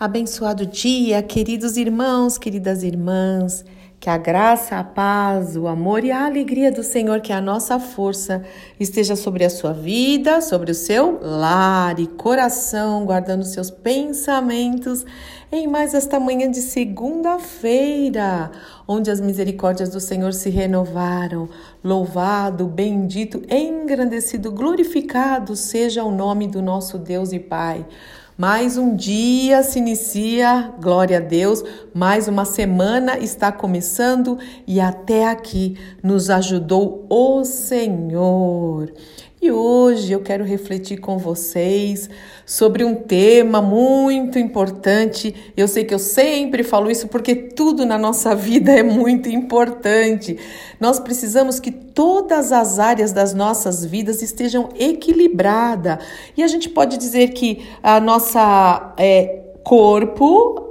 Abençoado dia, queridos irmãos, queridas irmãs. Que a graça, a paz, o amor e a alegria do Senhor, que é a nossa força, esteja sobre a sua vida, sobre o seu lar e coração, guardando seus pensamentos em mais esta manhã de segunda-feira, onde as misericórdias do Senhor se renovaram. Louvado, bendito, engrandecido, glorificado seja o nome do nosso Deus e Pai. Mais um dia se inicia, glória a Deus, mais uma semana está começando e até aqui nos ajudou o Senhor. E hoje eu quero refletir com vocês sobre um tema muito importante. Eu sei que eu sempre falo isso porque tudo na nossa vida é muito importante. Nós precisamos que todas as áreas das nossas vidas estejam equilibradas. E a gente pode dizer que a nossa é, corpo,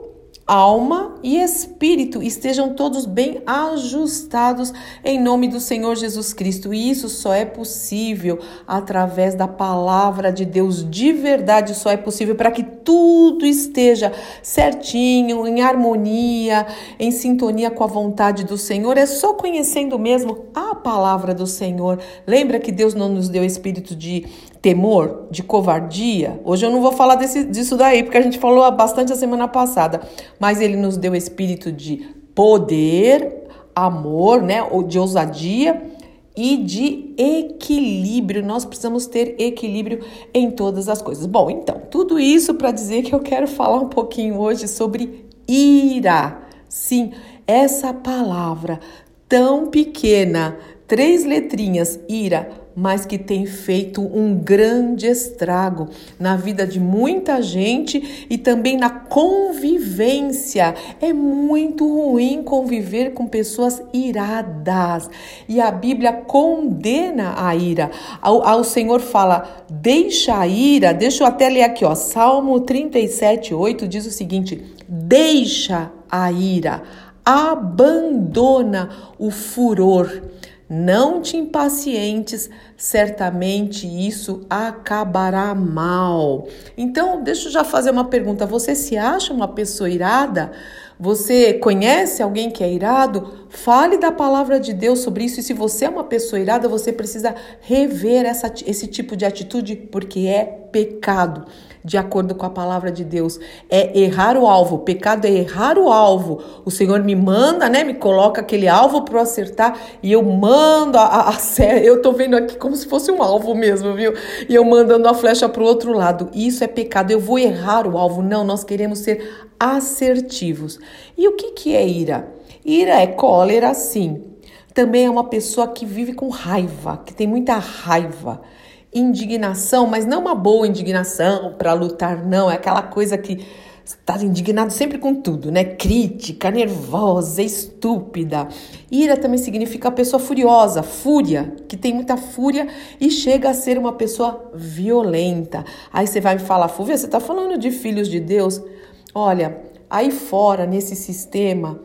alma e espírito estejam todos bem ajustados em nome do Senhor Jesus Cristo. E isso só é possível através da palavra de Deus de verdade, só é possível para que tudo esteja certinho, em harmonia, em sintonia com a vontade do Senhor. É só conhecendo mesmo a palavra do Senhor. Lembra que Deus não nos deu espírito de temor, de covardia. Hoje eu não vou falar desse, disso daí, porque a gente falou bastante a semana passada, mas ele nos deu espírito de poder, amor, né, ou de ousadia e de equilíbrio. Nós precisamos ter equilíbrio em todas as coisas. Bom, então, tudo isso para dizer que eu quero falar um pouquinho hoje sobre ira. Sim, essa palavra tão pequena, três letrinhas, ira, mas que tem feito um grande estrago na vida de muita gente e também na convivência. É muito ruim conviver com pessoas iradas e a Bíblia condena a ira. O Senhor fala: deixa a ira, deixa eu até ler aqui, ó, Salmo 37, 8 diz o seguinte: deixa a ira, abandona o furor não te impacientes, certamente isso acabará mal. Então, deixa eu já fazer uma pergunta. Você se acha uma pessoa irada? Você conhece alguém que é irado? Fale da palavra de Deus sobre isso. E se você é uma pessoa irada, você precisa rever essa, esse tipo de atitude, porque é pecado de acordo com a palavra de Deus. É errar o alvo. pecado é errar o alvo. O Senhor me manda, né? Me coloca aquele alvo para eu acertar e eu mando a, a, a Eu tô vendo aqui como se fosse um alvo mesmo, viu? E eu mandando a flecha para o outro lado. Isso é pecado. Eu vou errar o alvo. Não, nós queremos ser assertivos. E o que, que é ira? Ira é cólera, sim. Também é uma pessoa que vive com raiva, que tem muita raiva indignação, mas não uma boa indignação para lutar, não. É aquela coisa que está indignado sempre com tudo, né? Crítica, nervosa, estúpida. Ira também significa pessoa furiosa, fúria, que tem muita fúria e chega a ser uma pessoa violenta. Aí você vai me falar, Fúvia, você está falando de filhos de Deus? Olha, aí fora, nesse sistema,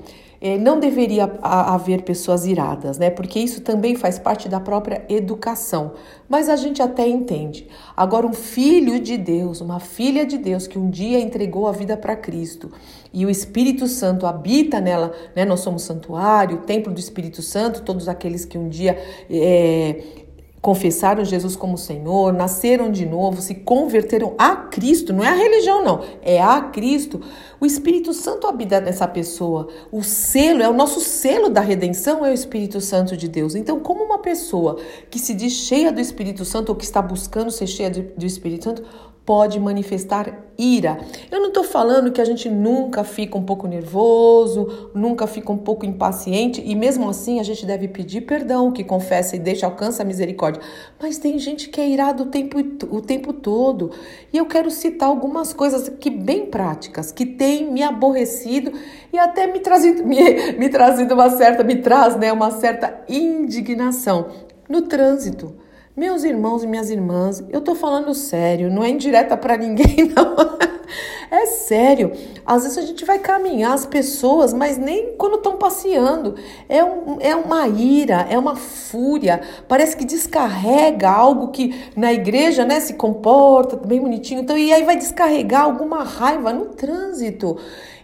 é, não deveria haver pessoas iradas, né? Porque isso também faz parte da própria educação. Mas a gente até entende. Agora, um filho de Deus, uma filha de Deus que um dia entregou a vida para Cristo e o Espírito Santo habita nela, né? Nós somos santuário, templo do Espírito Santo, todos aqueles que um dia é, confessaram Jesus como Senhor, nasceram de novo, se converteram a Cristo, não é a religião, não, é a Cristo. O Espírito Santo habita nessa pessoa. O selo, é o nosso selo da redenção, é o Espírito Santo de Deus. Então, como uma pessoa que se diz cheia do Espírito Santo ou que está buscando ser cheia do Espírito Santo, pode manifestar ira. Eu não estou falando que a gente nunca fica um pouco nervoso, nunca fica um pouco impaciente e mesmo assim a gente deve pedir perdão, que confessa e deixa alcança a misericórdia. Mas tem gente que é irado o tempo, o tempo todo. E eu quero citar algumas coisas que bem práticas, que têm me aborrecido e até me trazido, me, me trazido uma certa, me traz né, uma certa indignação no trânsito. Meus irmãos e minhas irmãs, eu tô falando sério, não é indireta para ninguém, não. É sério. Às vezes a gente vai caminhar as pessoas, mas nem quando estão passeando. É, um, é uma ira, é uma fúria. Parece que descarrega algo que na igreja, né, se comporta bem bonitinho. Então, e aí vai descarregar alguma raiva no trânsito.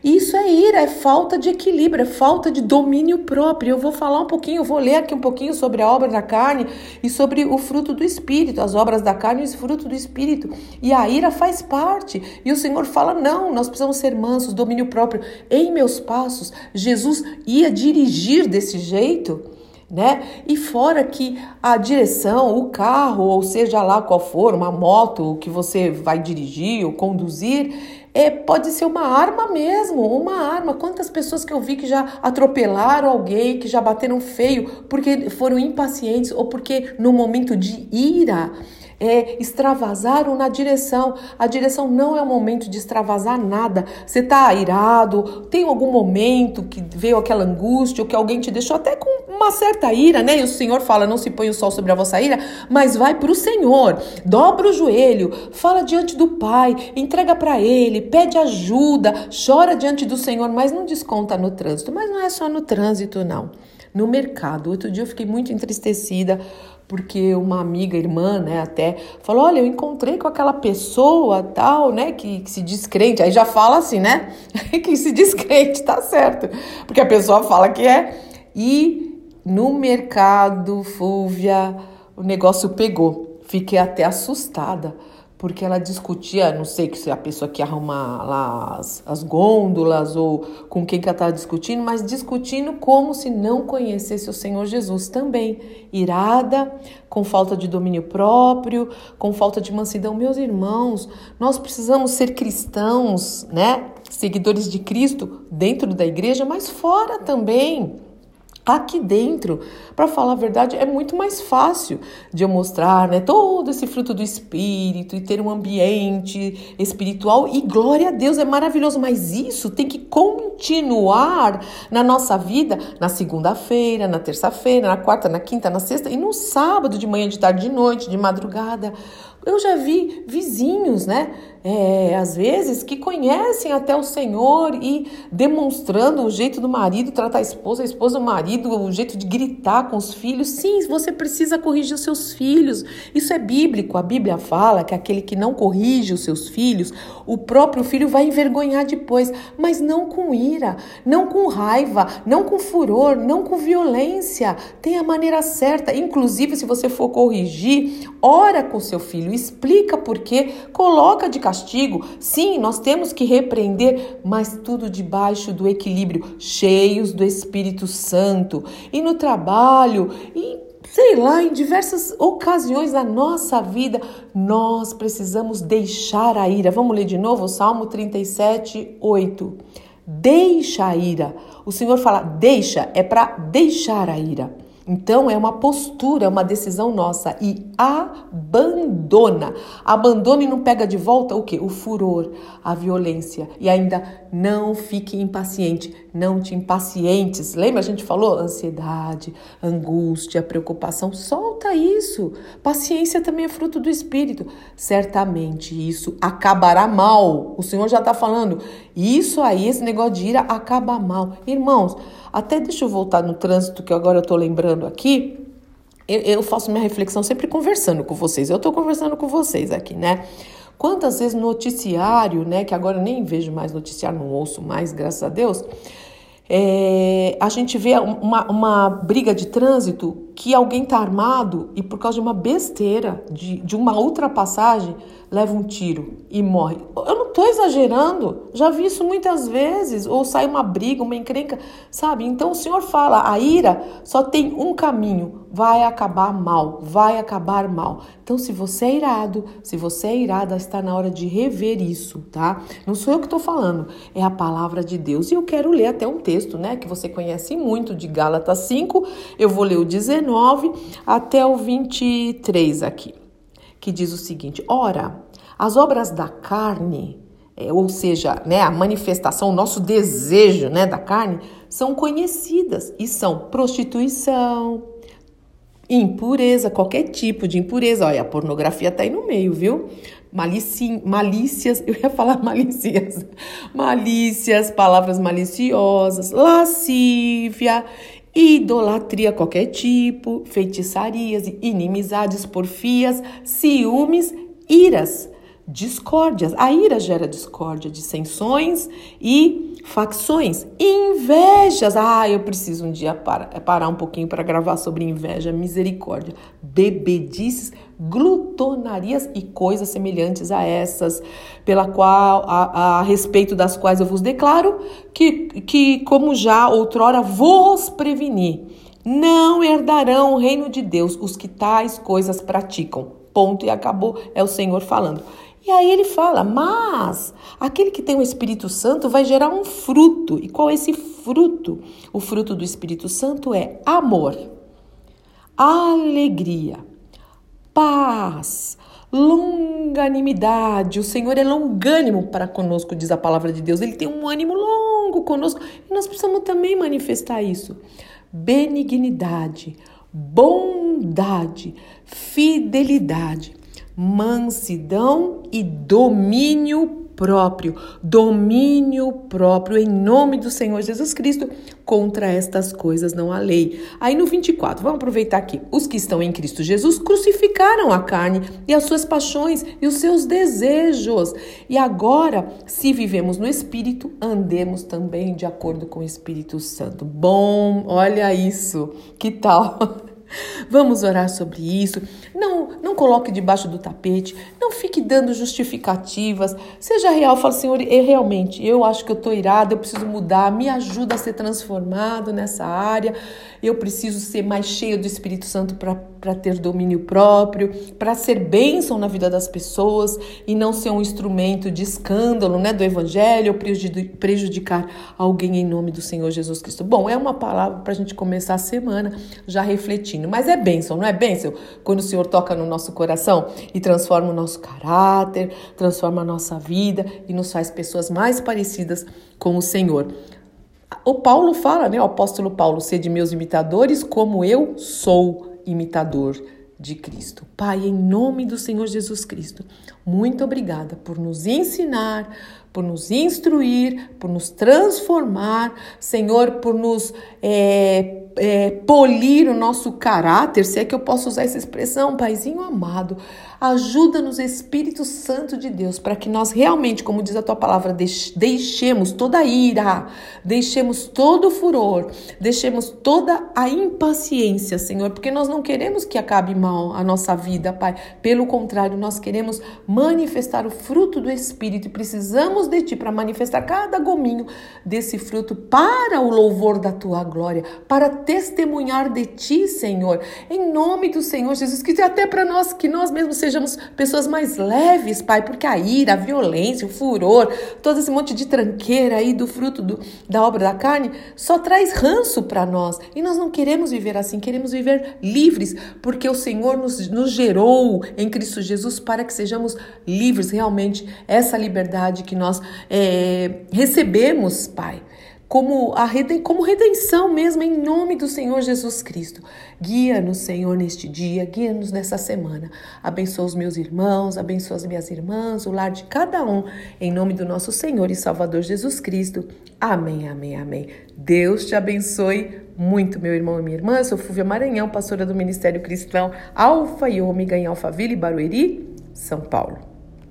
Isso é ira, é falta de equilíbrio, é falta de domínio próprio. Eu vou falar um pouquinho, vou ler aqui um pouquinho sobre a obra da carne e sobre o fruto do espírito, as obras da carne e o fruto do espírito. E a ira faz parte. E o Senhor fala: não, nós precisamos ser mansos, domínio próprio. Em meus passos, Jesus ia dirigir desse jeito né? E fora que a direção, o carro, ou seja lá qual for, uma moto que você vai dirigir ou conduzir, é, pode ser uma arma mesmo, uma arma. Quantas pessoas que eu vi que já atropelaram alguém, que já bateram feio porque foram impacientes ou porque no momento de ira é, extravasaram na direção. A direção não é o momento de extravasar nada. Você está irado, tem algum momento que veio aquela angústia, ou que alguém te deixou até com uma certa ira, né? E o Senhor fala: não se põe o sol sobre a vossa ira, mas vai para o Senhor, dobra o joelho, fala diante do Pai, entrega para Ele, pede ajuda, chora diante do Senhor, mas não desconta no trânsito. Mas não é só no trânsito, não. No mercado. Outro dia eu fiquei muito entristecida porque uma amiga, irmã, né, até falou: Olha, eu encontrei com aquela pessoa tal, né, que, que se descrente. Aí já fala assim, né, que se descrente, tá certo, porque a pessoa fala que é. E no mercado, Fúvia, o negócio pegou. Fiquei até assustada porque ela discutia, não sei se é a pessoa que arruma lá as, as gôndolas ou com quem que ela estava discutindo, mas discutindo como se não conhecesse o Senhor Jesus também. Irada, com falta de domínio próprio, com falta de mansidão. Meus irmãos, nós precisamos ser cristãos, né? Seguidores de Cristo dentro da igreja, mas fora também aqui dentro. Para falar a verdade, é muito mais fácil de eu mostrar, né, todo esse fruto do espírito e ter um ambiente espiritual e glória a Deus, é maravilhoso, mas isso tem que continuar na nossa vida na segunda-feira, na terça-feira, na quarta, na quinta, na sexta e no sábado de manhã, de tarde, de noite, de madrugada. Eu já vi vizinhos, né? É, às vezes que conhecem até o Senhor e demonstrando o jeito do marido tratar a esposa, a esposa o marido, o jeito de gritar com os filhos. Sim, você precisa corrigir os seus filhos. Isso é bíblico. A Bíblia fala que aquele que não corrige os seus filhos, o próprio filho vai envergonhar depois, mas não com ira, não com raiva, não com furor, não com violência. Tem a maneira certa. Inclusive, se você for corrigir, ora com seu filho filho, explica por quê, coloca de castigo. Sim, nós temos que repreender, mas tudo debaixo do equilíbrio, cheios do Espírito Santo. E no trabalho, e sei lá, em diversas ocasiões da nossa vida, nós precisamos deixar a ira. Vamos ler de novo o Salmo 37, 8. Deixa a ira. O Senhor fala, deixa, é para deixar a ira. Então é uma postura, é uma decisão nossa e abandona. Abandona e não pega de volta o que? O furor, a violência e ainda não fique impaciente, não te impacientes. Lembra a gente falou ansiedade, angústia, preocupação, isso. Paciência também é fruto do espírito. Certamente isso acabará mal. O Senhor já está falando. Isso aí, esse negócio de ira acaba mal. Irmãos, até deixa eu voltar no trânsito que agora eu estou lembrando aqui. Eu, eu, faço minha reflexão sempre conversando com vocês. Eu estou conversando com vocês aqui, né? Quantas vezes noticiário, né? Que agora eu nem vejo mais noticiário, não ouço mais, graças a Deus. É, a gente vê uma, uma briga de trânsito que alguém está armado e por causa de uma besteira, de, de uma ultrapassagem, leva um tiro e morre. Eu não estou exagerando, já vi isso muitas vezes. Ou sai uma briga, uma encrenca, sabe? Então o Senhor fala: a ira só tem um caminho, vai acabar mal, vai acabar mal. Então, se você é irado, se você é irada, está na hora de rever isso, tá? Não sou eu que estou falando, é a palavra de Deus. E eu quero ler até um texto, né, que você conhece muito, de Gálatas 5. Eu vou ler o 19 até o 23 aqui que diz o seguinte: ora, as obras da carne, é, ou seja, né, a manifestação, o nosso desejo né, da carne, são conhecidas e são prostituição, impureza, qualquer tipo de impureza. Olha, a pornografia está aí no meio, viu? malici, malícias, eu ia falar malícias, malícias, palavras maliciosas, lascívia, idolatria qualquer tipo, feitiçarias, inimizades, porfias, ciúmes, iras, discórdias. A ira gera discórdia, dissensões e facções, invejas. Ah, eu preciso um dia parar, parar um pouquinho para gravar sobre inveja, misericórdia, bebedices, glutonarias e coisas semelhantes a essas, pela qual a, a respeito das quais eu vos declaro que, que como já outrora vos preveni, não herdarão o reino de Deus os que tais coisas praticam. Ponto e acabou, é o Senhor falando. E aí ele fala: Mas aquele que tem o Espírito Santo vai gerar um fruto. E qual é esse fruto? O fruto do Espírito Santo é amor, alegria, paz, longanimidade. O Senhor é longânimo para conosco, diz a palavra de Deus. Ele tem um ânimo longo conosco e nós precisamos também manifestar isso. Benignidade, bondade, fidelidade mansidão e domínio próprio, domínio próprio em nome do Senhor Jesus Cristo. Contra estas coisas não há lei. Aí no 24, vamos aproveitar aqui. Os que estão em Cristo Jesus crucificaram a carne e as suas paixões e os seus desejos. E agora, se vivemos no Espírito, andemos também de acordo com o Espírito Santo. Bom, olha isso. Que tal? Vamos orar sobre isso. Não, não coloque debaixo do tapete. Não fique dando justificativas. Seja real. Fala, Senhor, eu, realmente, eu acho que eu estou irada, eu preciso mudar. Me ajuda a ser transformado nessa área. Eu preciso ser mais cheio do Espírito Santo para ter domínio próprio, para ser bênção na vida das pessoas e não ser um instrumento de escândalo né, do Evangelho ou prejudicar alguém em nome do Senhor Jesus Cristo. Bom, é uma palavra para a gente começar a semana já refletindo. Mas é bênção, não é bênção? Quando o Senhor toca no nosso coração e transforma o nosso caráter, transforma a nossa vida e nos faz pessoas mais parecidas com o Senhor. O Paulo fala, né, o apóstolo Paulo, sede meus imitadores, como eu sou imitador de Cristo. Pai, em nome do Senhor Jesus Cristo, muito obrigada por nos ensinar, por nos instruir, por nos transformar, Senhor, por nos é, é, polir o nosso caráter, se é que eu posso usar essa expressão, Paizinho amado. Ajuda-nos, Espírito Santo de Deus, para que nós realmente, como diz a tua palavra, deixemos toda a ira, deixemos todo o furor, deixemos toda a impaciência, Senhor, porque nós não queremos que acabe mal a nossa vida, Pai. Pelo contrário, nós queremos manifestar o fruto do Espírito e precisamos de Ti para manifestar cada gominho desse fruto para o louvor da Tua glória, para testemunhar de Ti, Senhor, em nome do Senhor Jesus Cristo, e até para nós, que nós mesmos sejamos sejamos pessoas mais leves, Pai, porque a ira, a violência, o furor, todo esse monte de tranqueira aí do fruto do, da obra da carne só traz ranço para nós. E nós não queremos viver assim, queremos viver livres, porque o Senhor nos, nos gerou em Cristo Jesus para que sejamos livres, realmente, essa liberdade que nós é, recebemos, Pai como, a como redenção mesmo, em nome do Senhor Jesus Cristo. Guia-nos, Senhor, neste dia, guia-nos nessa semana. Abençoa os meus irmãos, abençoa as minhas irmãs, o lar de cada um, em nome do nosso Senhor e Salvador Jesus Cristo. Amém, amém, amém. Deus te abençoe muito, meu irmão e minha irmã. Eu sou Fúvia Maranhão, pastora do Ministério Cristão Alfa e Ômega em Alphaville, Barueri, São Paulo.